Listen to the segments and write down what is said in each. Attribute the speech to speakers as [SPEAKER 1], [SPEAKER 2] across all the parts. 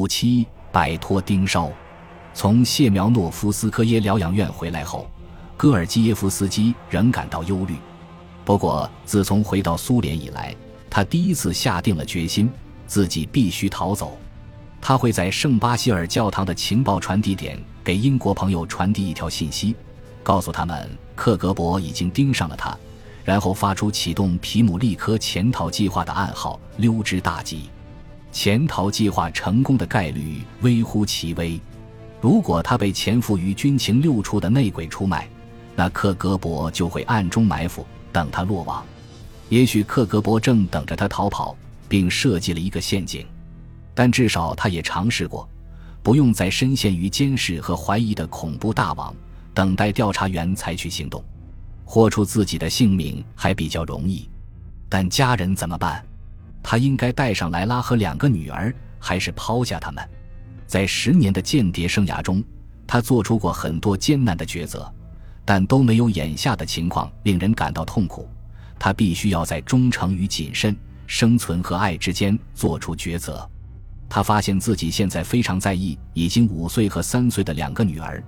[SPEAKER 1] 五七摆脱盯梢。从谢苗诺夫斯科耶疗养院回来后，戈尔基耶夫斯基仍感到忧虑。不过，自从回到苏联以来，他第一次下定了决心，自己必须逃走。他会在圣巴希尔教堂的情报传递点给英国朋友传递一条信息，告诉他们克格勃已经盯上了他，然后发出启动皮姆利科潜逃计划的暗号，溜之大吉。潜逃计划成功的概率微乎其微。如果他被潜伏于军情六处的内鬼出卖，那克格勃就会暗中埋伏，等他落网。也许克格勃正等着他逃跑，并设计了一个陷阱。但至少他也尝试过，不用再深陷于监视和怀疑的恐怖大网，等待调查员采取行动，豁出自己的性命还比较容易。但家人怎么办？他应该带上莱拉和两个女儿，还是抛下他们？在十年的间谍生涯中，他做出过很多艰难的抉择，但都没有眼下的情况令人感到痛苦。他必须要在忠诚与谨慎、生存和爱之间做出抉择。他发现自己现在非常在意已经五岁和三岁的两个女儿，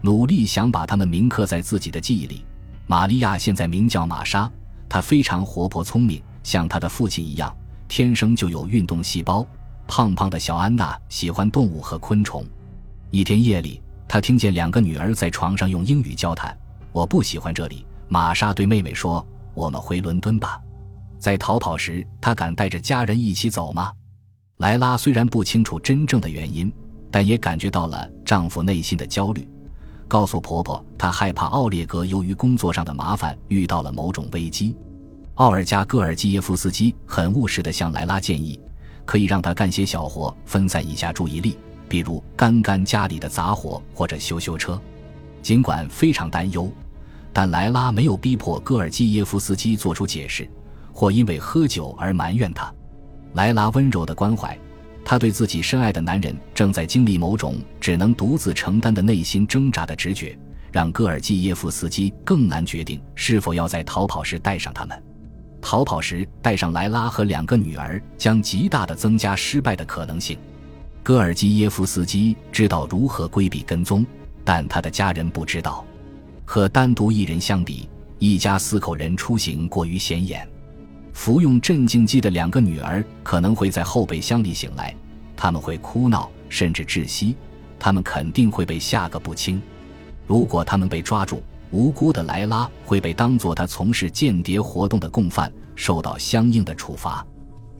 [SPEAKER 1] 努力想把她们铭刻在自己的记忆里。玛利亚现在名叫玛莎，她非常活泼聪明，像她的父亲一样，天生就有运动细胞。胖胖的小安娜喜欢动物和昆虫。一天夜里，她听见两个女儿在床上用英语交谈。我不喜欢这里，玛莎对妹妹说：“我们回伦敦吧。”在逃跑时，她敢带着家人一起走吗？莱拉虽然不清楚真正的原因，但也感觉到了丈夫内心的焦虑。告诉婆婆，她害怕奥列格由于工作上的麻烦遇到了某种危机。奥尔加·戈尔基耶夫斯基很务实地向莱拉建议，可以让他干些小活，分散一下注意力，比如干干家里的杂活或者修修车。尽管非常担忧，但莱拉没有逼迫戈尔基耶夫斯基做出解释，或因为喝酒而埋怨他。莱拉温柔的关怀，她对自己深爱的男人正在经历某种只能独自承担的内心挣扎的直觉，让戈尔基耶夫斯基更难决定是否要在逃跑时带上他们。逃跑时带上莱拉和两个女儿，将极大的增加失败的可能性。戈尔基耶夫斯基知道如何规避跟踪，但他的家人不知道。和单独一人相比，一家四口人出行过于显眼。服用镇静剂的两个女儿可能会在后备箱里醒来，他们会哭闹甚至窒息，他们肯定会被吓个不轻。如果他们被抓住，无辜的莱拉会被当作他从事间谍活动的共犯，受到相应的处罚。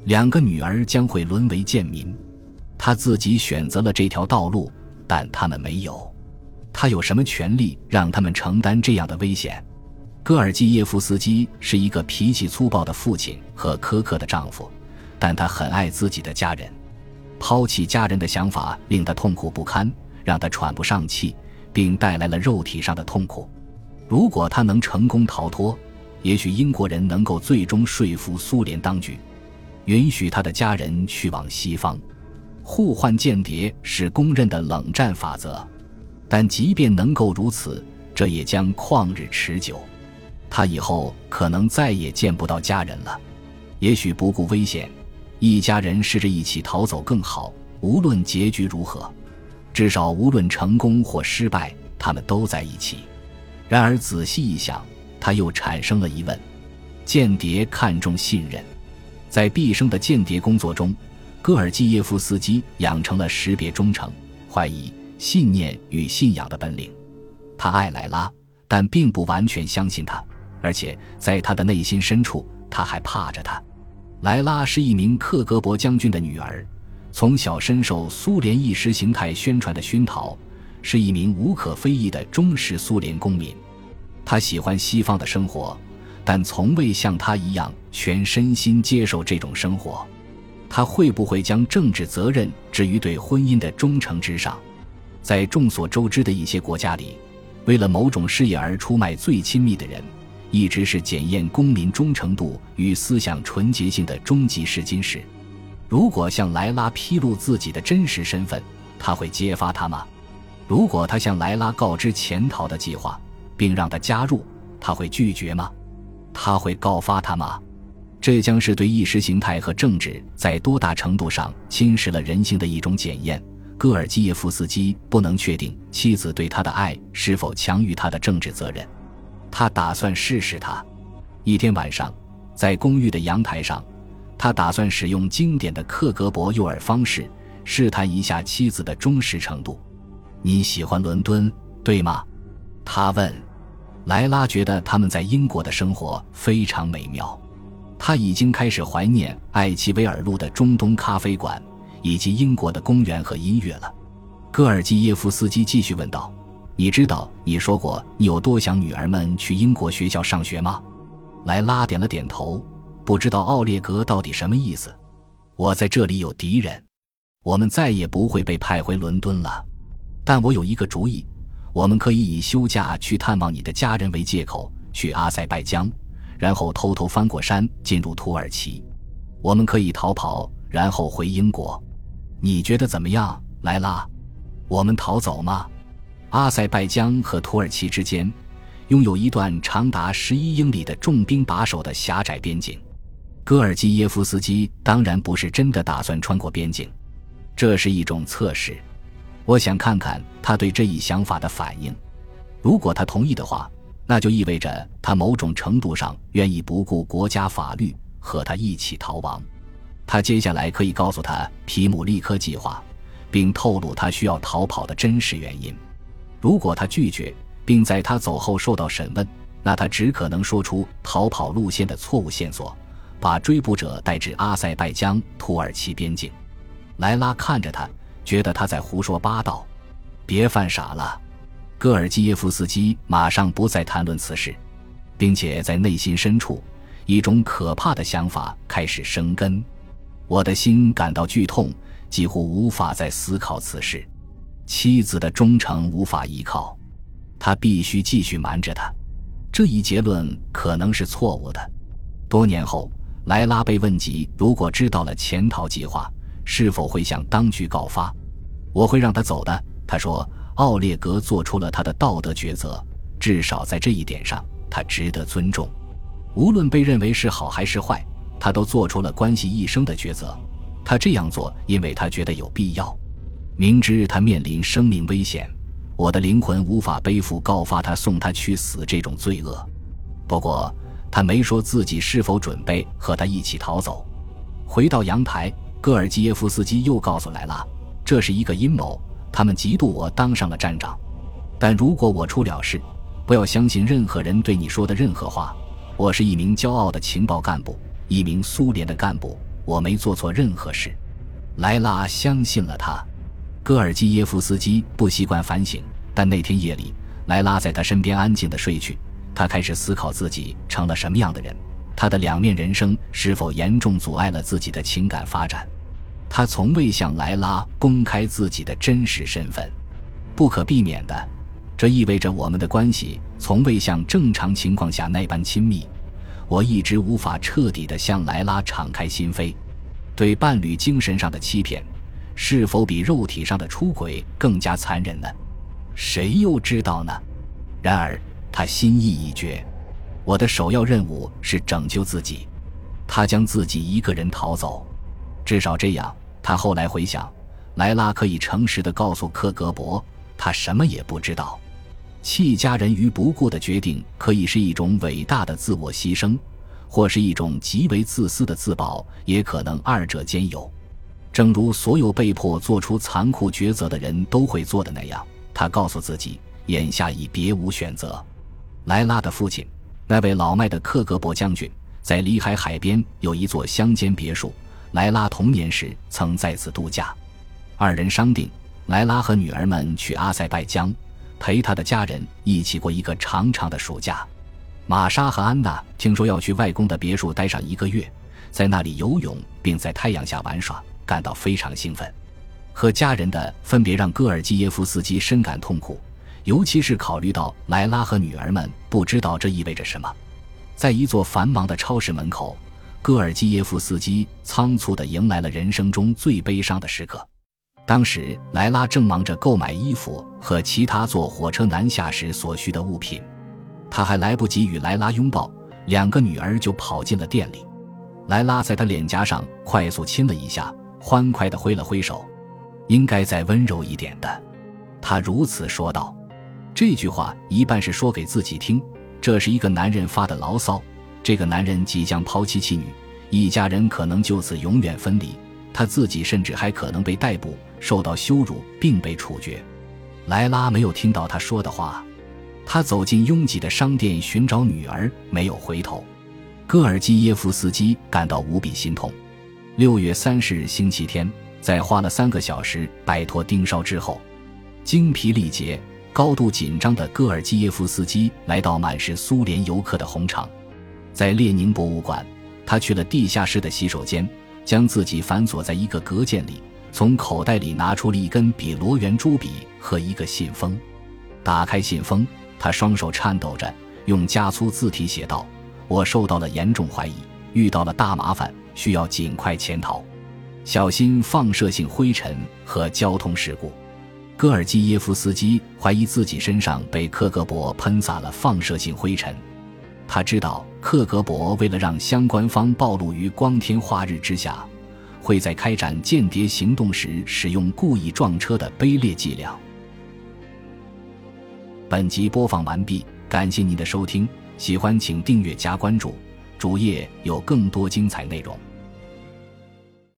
[SPEAKER 1] 两个女儿将会沦为贱民。他自己选择了这条道路，但他们没有。他有什么权利让他们承担这样的危险？戈尔基耶夫斯基是一个脾气粗暴的父亲和苛刻的丈夫，但他很爱自己的家人。抛弃家人的想法令他痛苦不堪，让他喘不上气，并带来了肉体上的痛苦。如果他能成功逃脱，也许英国人能够最终说服苏联当局，允许他的家人去往西方。互换间谍是公认的冷战法则，但即便能够如此，这也将旷日持久。他以后可能再也见不到家人了，也许不顾危险，一家人试着一起逃走更好。无论结局如何，至少无论成功或失败，他们都在一起。然而仔细一想，他又产生了疑问：间谍看重信任，在毕生的间谍工作中，戈尔基耶夫斯基养成了识别忠诚、怀疑、信念与信仰的本领。他爱莱拉，但并不完全相信他。而且在他的内心深处，他还怕着他。莱拉是一名克格勃将军的女儿，从小深受苏联意识形态宣传的熏陶，是一名无可非议的忠实苏联公民。他喜欢西方的生活，但从未像他一样全身心接受这种生活。他会不会将政治责任置于对婚姻的忠诚之上？在众所周知的一些国家里，为了某种事业而出卖最亲密的人。一直是检验公民忠诚度与思想纯洁性的终极试金石。如果向莱拉披露自己的真实身份，他会揭发他吗？如果他向莱拉告知潜逃的计划，并让他加入，他会拒绝吗？他会告发他吗？这将是对意识形态和政治在多大程度上侵蚀了人性的一种检验。戈尔基耶夫斯基不能确定妻子对他的爱是否强于他的政治责任。他打算试试他。一天晚上，在公寓的阳台上，他打算使用经典的克格勃诱饵方式，试探一下妻子的忠实程度。你喜欢伦敦，对吗？他问。莱拉觉得他们在英国的生活非常美妙。他已经开始怀念艾奇维尔路的中东咖啡馆，以及英国的公园和音乐了。戈尔基耶夫斯基继续问道：“你知道你说过你有多想女儿们去英国学校上学吗？”莱拉点了点头。不知道奥列格到底什么意思。我在这里有敌人，我们再也不会被派回伦敦了。但我有一个主意，我们可以以休假去探望你的家人为借口，去阿塞拜疆。然后偷偷翻过山进入土耳其，我们可以逃跑，然后回英国。你觉得怎么样，莱拉？我们逃走吗？阿塞拜疆和土耳其之间拥有一段长达十一英里的重兵把守的狭窄边境。戈尔基耶夫斯基当然不是真的打算穿过边境，这是一种测试。我想看看他对这一想法的反应。如果他同意的话。那就意味着他某种程度上愿意不顾国家法律和他一起逃亡。他接下来可以告诉他皮姆利科计划，并透露他需要逃跑的真实原因。如果他拒绝，并在他走后受到审问，那他只可能说出逃跑路线的错误线索，把追捕者带至阿塞拜疆土耳其边境。莱拉看着他，觉得他在胡说八道。别犯傻了。戈尔基耶夫斯基马上不再谈论此事，并且在内心深处，一种可怕的想法开始生根。我的心感到剧痛，几乎无法再思考此事。妻子的忠诚无法依靠，他必须继续瞒着她。这一结论可能是错误的。多年后，莱拉被问及如果知道了潜逃计划，是否会向当局告发。我会让他走的，他说。奥列格做出了他的道德抉择，至少在这一点上，他值得尊重。无论被认为是好还是坏，他都做出了关系一生的抉择。他这样做，因为他觉得有必要。明知他面临生命危险，我的灵魂无法背负告发他、送他去死这种罪恶。不过，他没说自己是否准备和他一起逃走。回到阳台，戈尔基耶夫斯基又告诉莱拉，这是一个阴谋。他们嫉妒我当上了站长，但如果我出了事，不要相信任何人对你说的任何话。我是一名骄傲的情报干部，一名苏联的干部，我没做错任何事。莱拉相信了他。戈尔基耶夫斯基不习惯反省，但那天夜里，莱拉在他身边安静地睡去。他开始思考自己成了什么样的人，他的两面人生是否严重阻碍了自己的情感发展。他从未向莱拉公开自己的真实身份，不可避免的，这意味着我们的关系从未像正常情况下那般亲密。我一直无法彻底的向莱拉敞开心扉。对伴侣精神上的欺骗，是否比肉体上的出轨更加残忍呢？谁又知道呢？然而他心意已决，我的首要任务是拯救自己。他将自己一个人逃走，至少这样。他后来回想，莱拉可以诚实地告诉克格勃，他什么也不知道。弃家人于不顾的决定，可以是一种伟大的自我牺牲，或是一种极为自私的自保，也可能二者兼有。正如所有被迫做出残酷抉择的人都会做的那样，他告诉自己，眼下已别无选择。莱拉的父亲，那位老迈的克格勃将军，在里海海边有一座乡间别墅。莱拉童年时曾在此度假，二人商定，莱拉和女儿们去阿塞拜疆，陪她的家人一起过一个长长的暑假。玛莎和安娜听说要去外公的别墅待上一个月，在那里游泳并在太阳下玩耍，感到非常兴奋。和家人的分别让戈尔基耶夫斯基深感痛苦，尤其是考虑到莱拉和女儿们不知道这意味着什么。在一座繁忙的超市门口。戈尔基耶夫斯基仓促地迎来了人生中最悲伤的时刻。当时，莱拉正忙着购买衣服和其他坐火车南下时所需的物品，他还来不及与莱拉拥抱，两个女儿就跑进了店里。莱拉在他脸颊上快速亲了一下，欢快地挥了挥手。应该再温柔一点的，他如此说道。这句话一半是说给自己听，这是一个男人发的牢骚。这个男人即将抛妻弃女，一家人可能就此永远分离，他自己甚至还可能被逮捕、受到羞辱并被处决。莱拉没有听到他说的话，他走进拥挤的商店寻找女儿，没有回头。戈尔基耶夫斯基感到无比心痛。六月三十日星期天，在花了三个小时摆脱盯梢之后，精疲力竭、高度紧张的戈尔基耶夫斯基来到满是苏联游客的红场。在列宁博物馆，他去了地下室的洗手间，将自己反锁在一个隔间里，从口袋里拿出了一根比罗圆珠笔和一个信封。打开信封，他双手颤抖着，用加粗字体写道：“我受到了严重怀疑，遇到了大麻烦，需要尽快潜逃，小心放射性灰尘和交通事故。”戈尔基耶夫斯基怀疑自己身上被克格勃喷洒了放射性灰尘。他知道克格勃为了让相关方暴露于光天化日之下，会在开展间谍行动时使用故意撞车的卑劣伎俩。本集播放完毕，感谢您的收听，喜欢请订阅加关注，主页有更多精彩内容。